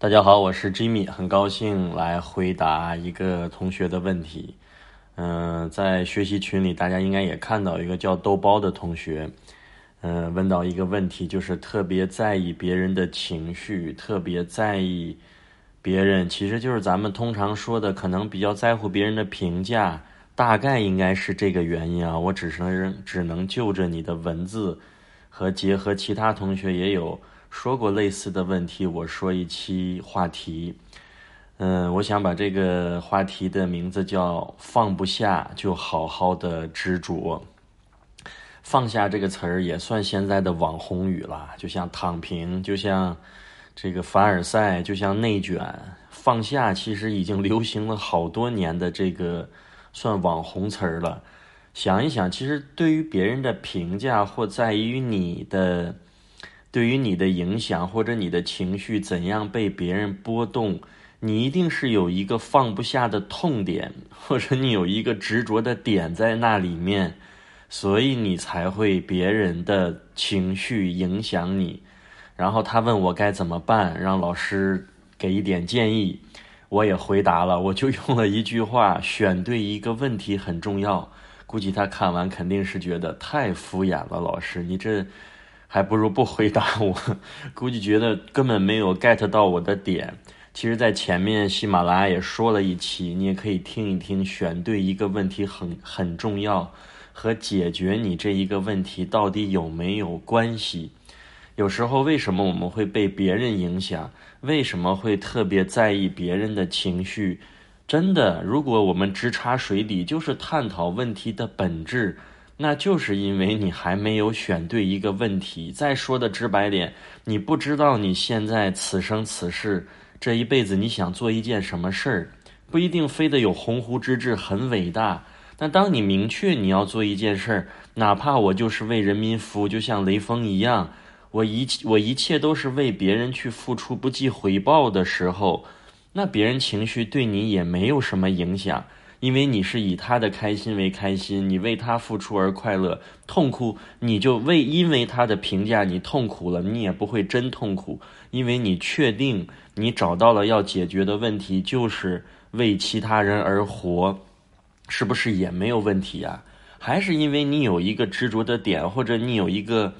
大家好，我是 Jimmy，很高兴来回答一个同学的问题。嗯、在学习群里，大家应该也看到一个叫豆包的同学，嗯、问到一个问题，就是特别在意别人的情绪，特别在意别人，其实就是咱们通常说的，可能比较在乎别人的评价，大概应该是这个原因啊。我只是只能就着你的文字和结合其他同学也有说过类似的问题，我说一期话题。嗯，我想把这个话题的名字叫“放不下就好好的执着”。放下这个词儿也算现在的网红语了，就像躺平，就像这个凡尔赛，就像内卷。放下其实已经流行了好多年的这个算网红词儿了。想一想，其实对于别人的评价或在于你的，对于你的影响或者你的情绪怎样被别人波动，你一定是有一个放不下的痛点，或者你有一个执着的点在那里面，所以你才会别人的情绪影响你。然后他问我该怎么办，让老师给一点建议，我也回答了，我就用了一句话：选对一个问题很重要。估计他看完肯定是觉得太敷衍了，老师，你这还不如不回答我。估计觉得根本没有 get 到我的点。其实，在前面喜马拉雅也说了一期，你也可以听一听。选对一个问题很很重要，和解决你这一个问题到底有没有关系？有时候为什么我们会被别人影响？为什么会特别在意别人的情绪？真的，如果我们直插水底，就是探讨问题的本质，那就是因为你还没有选对一个问题。再说的直白点，你不知道你现在此生此世这一辈子你想做一件什么事儿，不一定非得有鸿鹄之志很伟大。但当你明确你要做一件事儿，哪怕我就是为人民服务，就像雷锋一样，我一我一切都是为别人去付出，不计回报的时候。那别人情绪对你也没有什么影响，因为你是以他的开心为开心，你为他付出而快乐。痛苦你就为因为他的评价你痛苦了，你也不会真痛苦，因为你确定你找到了要解决的问题，就是为其他人而活，是不是也没有问题啊？还是因为你有一个执着的点，或者你有一个。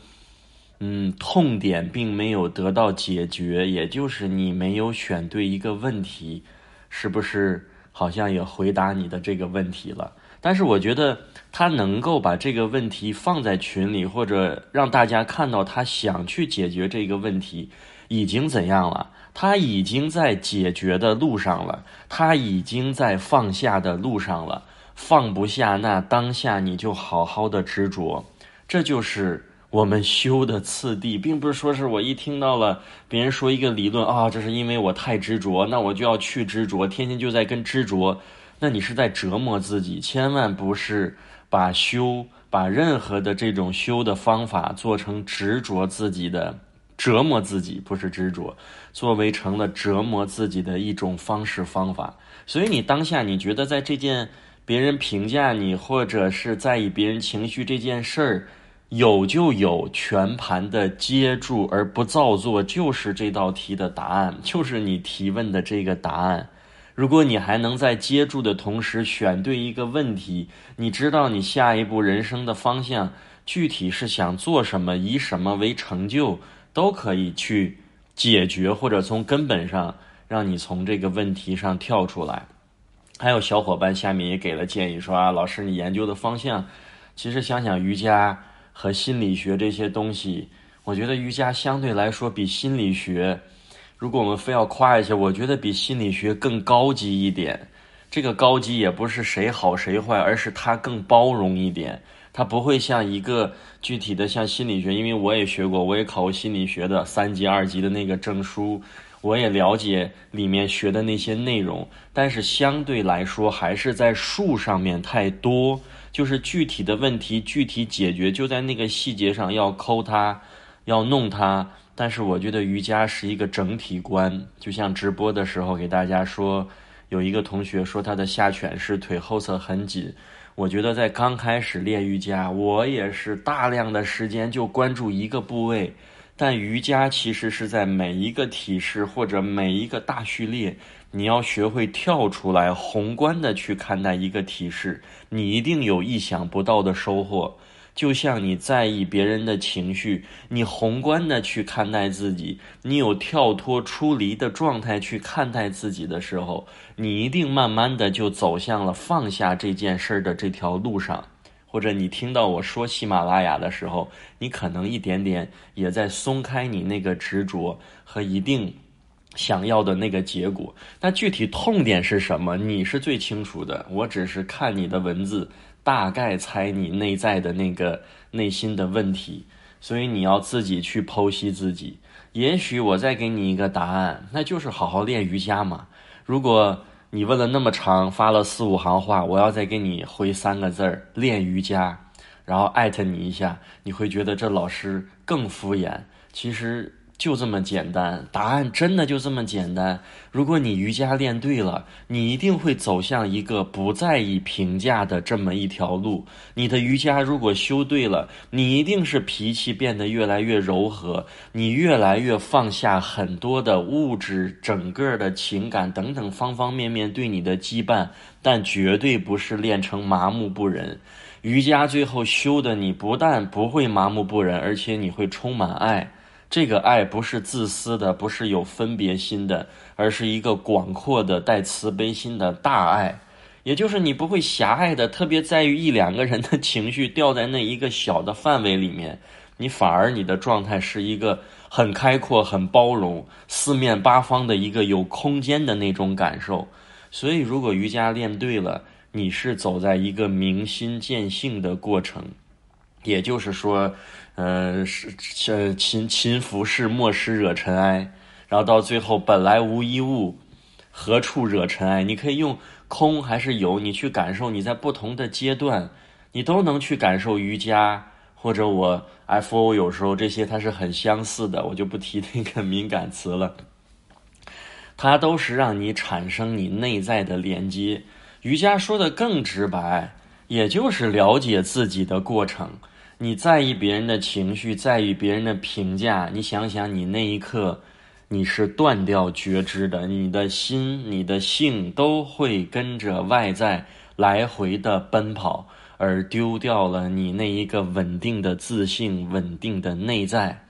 嗯，痛点并没有得到解决，也就是你没有选对一个问题，是不是？好像也回答你的这个问题了。但是我觉得他能够把这个问题放在群里，或者让大家看到他想去解决这个问题，已经怎样了？他已经在解决的路上了，他已经在放下的路上了。放不下，那当下你就好好的执着，这就是。我们修的次第，并不是说是我一听到了别人说一个理论啊，这是因为我太执着，那我就要去执着，天天就在跟执着，那你是在折磨自己。千万不是把修，把任何的这种修的方法做成执着自己的折磨自己，不是执着，作为成了折磨自己的一种方式方法。所以你当下你觉得在这件别人评价你，或者是在意别人情绪这件事儿。有就有，全盘的接住而不造作，就是这道题的答案，就是你提问的这个答案。如果你还能在接住的同时选对一个问题，你知道你下一步人生的方向具体是想做什么，以什么为成就，都可以去解决，或者从根本上让你从这个问题上跳出来。还有小伙伴下面也给了建议，说啊，老师你研究的方向，其实想想瑜伽。和心理学这些东西，我觉得瑜伽相对来说比心理学，如果我们非要夸一下，我觉得比心理学更高级一点。这个高级也不是谁好谁坏，而是它更包容一点。它不会像一个具体的像心理学，因为我也学过，我也考过心理学的三级、二级的那个证书，我也了解里面学的那些内容。但是相对来说，还是在术上面太多。就是具体的问题具体解决，就在那个细节上要抠它，要弄它。但是我觉得瑜伽是一个整体观，就像直播的时候给大家说，有一个同学说他的下犬式腿后侧很紧。我觉得在刚开始练瑜伽，我也是大量的时间就关注一个部位，但瑜伽其实是在每一个体式或者每一个大序列，你要学会跳出来，宏观的去看待一个体式，你一定有意想不到的收获。就像你在意别人的情绪，你宏观的去看待自己，你有跳脱出离的状态去看待自己的时候，你一定慢慢的就走向了放下这件事儿的这条路上。或者你听到我说喜马拉雅的时候，你可能一点点也在松开你那个执着和一定想要的那个结果。那具体痛点是什么？你是最清楚的。我只是看你的文字。大概猜你内在的那个内心的问题，所以你要自己去剖析自己。也许我再给你一个答案，那就是好好练瑜伽嘛。如果你问了那么长，发了四五行话，我要再给你回三个字儿“练瑜伽”，然后艾特你一下，你会觉得这老师更敷衍。其实。就这么简单，答案真的就这么简单。如果你瑜伽练对了，你一定会走向一个不在意评价的这么一条路。你的瑜伽如果修对了，你一定是脾气变得越来越柔和，你越来越放下很多的物质、整个的情感等等方方面面对你的羁绊，但绝对不是练成麻木不仁。瑜伽最后修的，你不但不会麻木不仁，而且你会充满爱。这个爱不是自私的，不是有分别心的，而是一个广阔的、带慈悲心的大爱。也就是你不会狭隘的，特别在于一两个人的情绪掉在那一个小的范围里面，你反而你的状态是一个很开阔、很包容、四面八方的一个有空间的那种感受。所以，如果瑜伽练对了，你是走在一个明心见性的过程，也就是说。呃，是是勤勤拂拭，莫使惹尘埃。然后到最后，本来无一物，何处惹尘埃？你可以用空还是有，你去感受。你在不同的阶段，你都能去感受瑜伽，或者我 F O 有时候这些它是很相似的，我就不提那个敏感词了。它都是让你产生你内在的连接。瑜伽说的更直白，也就是了解自己的过程。你在意别人的情绪，在意别人的评价。你想想，你那一刻，你是断掉觉知的，你的心、你的性都会跟着外在来回的奔跑，而丢掉了你那一个稳定的自信、稳定的内在。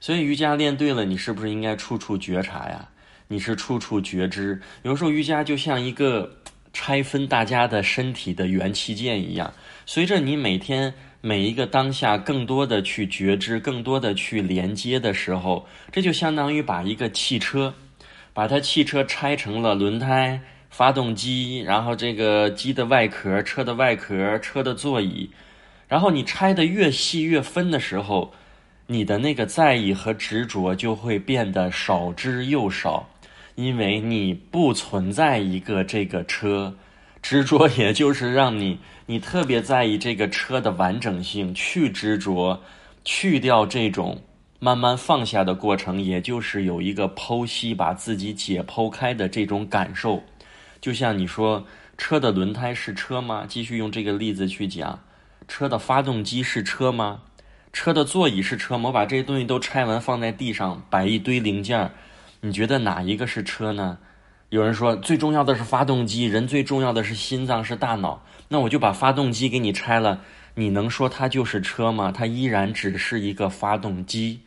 所以瑜伽练对了，你是不是应该处处觉察呀？你是处处觉知。有时候瑜伽就像一个拆分大家的身体的元器件一样，随着你每天。每一个当下，更多的去觉知，更多的去连接的时候，这就相当于把一个汽车，把它汽车拆成了轮胎、发动机，然后这个机的外壳、车的外壳、车的座椅，然后你拆的越细越分的时候，你的那个在意和执着就会变得少之又少，因为你不存在一个这个车。执着也就是让你，你特别在意这个车的完整性，去执着，去掉这种慢慢放下的过程，也就是有一个剖析，把自己解剖开的这种感受。就像你说，车的轮胎是车吗？继续用这个例子去讲，车的发动机是车吗？车的座椅是车吗？我把这些东西都拆完，放在地上，摆一堆零件，你觉得哪一个是车呢？有人说最重要的是发动机，人最重要的是心脏是大脑。那我就把发动机给你拆了，你能说它就是车吗？它依然只是一个发动机。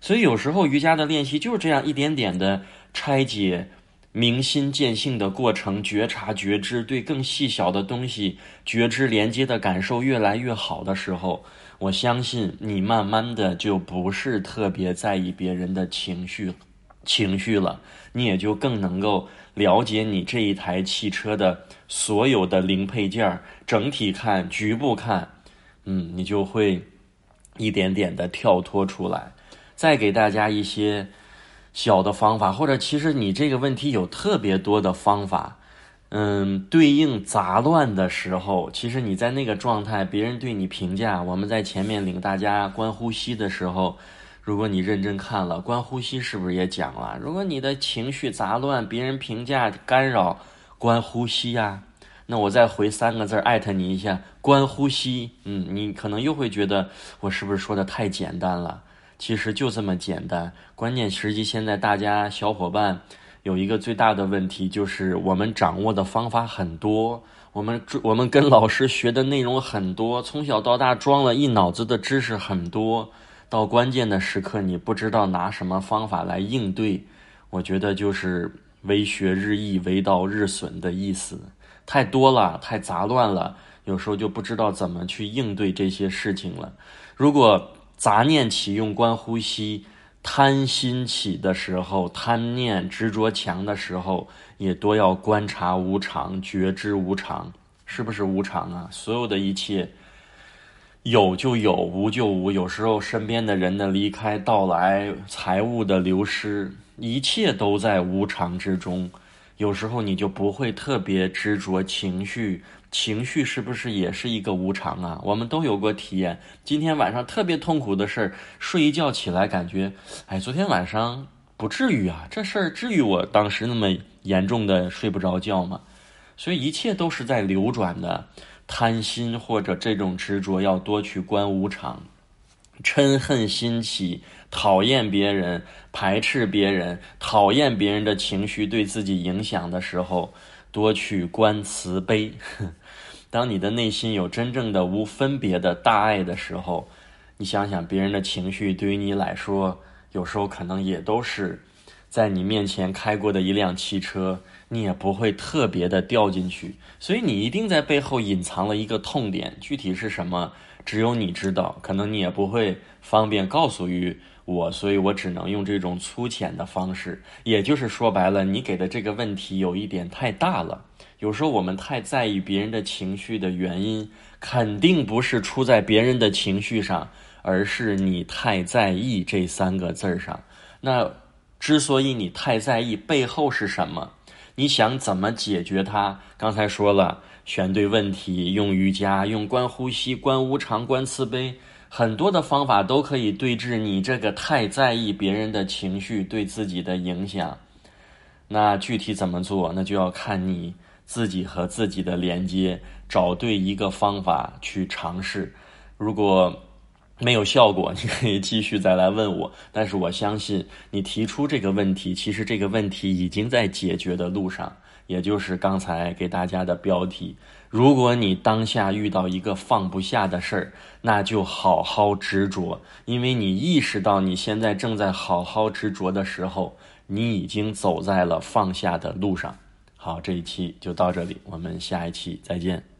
所以有时候瑜伽的练习就是这样一点点的拆解，明心见性的过程，觉察觉知，对更细小的东西觉知连接的感受越来越好的时候，我相信你慢慢的就不是特别在意别人的情绪，情绪了，你也就更能够。了解你这一台汽车的所有的零配件整体看、局部看，嗯，你就会一点点的跳脱出来。再给大家一些小的方法，或者其实你这个问题有特别多的方法，嗯，对应杂乱的时候，其实你在那个状态，别人对你评价，我们在前面领大家观呼吸的时候。如果你认真看了，观呼吸是不是也讲了？如果你的情绪杂乱，别人评价干扰，观呼吸呀。那我再回三个字艾特你一下，观呼吸。嗯，你可能又会觉得我是不是说的太简单了？其实就这么简单。关键实际现在大家小伙伴有一个最大的问题，就是我们掌握的方法很多，我们我们跟老师学的内容很多，从小到大装了一脑子的知识很多，到关键的时刻你不知道拿什么方法来应对。我觉得就是为学日益，为道日损的意思，太多了，太杂乱了。有时候就不知道怎么去应对这些事情了。如果杂念起用观呼吸，贪心起的时候，贪念执着强的时候，也多要观察无常，觉知无常，是不是无常啊？所有的一切，有就有，无就无。有时候身边的人的离开到来，财物的流失，一切都在无常之中。有时候你就不会特别执着情绪。情绪是不是也是一个无常啊？我们都有过体验。今天晚上特别痛苦的事儿，睡一觉起来感觉，哎，昨天晚上不至于啊，这事儿至于我当时那么严重的睡不着觉吗？所以一切都是在流转的。贪心或者这种执着，要多去观无常。嗔恨心起，讨厌别人，排斥别人，讨厌别人的情绪对自己影响的时候，多去观慈悲。当你的内心有真正的无分别的大爱的时候，你想想别人的情绪对于你来说，有时候可能也都是在你面前开过的一辆汽车，你也不会特别的掉进去。所以你一定在背后隐藏了一个痛点，具体是什么，只有你知道，可能你也不会方便告诉于我，所以我只能用这种粗浅的方式。也就是说白了，你给的这个问题有一点太大了。有时候我们太在意别人的情绪的原因，肯定不是出在别人的情绪上，而是你太在意这三个字儿上。那之所以你太在意，背后是什么？你想怎么解决它？刚才说了，选对问题，用瑜伽，用观呼吸、观无常、观慈悲，很多的方法都可以对治你这个太在意别人的情绪对自己的影响。那具体怎么做？那就要看你。自己和自己的连接，找对一个方法去尝试。如果没有效果，你可以继续再来问我。但是我相信你提出这个问题，其实这个问题已经在解决的路上。也就是刚才给大家的标题：如果你当下遇到一个放不下的事儿，那就好好执着，因为你意识到你现在正在好好执着的时候，你已经走在了放下的路上。好，这一期就到这里，我们下一期再见。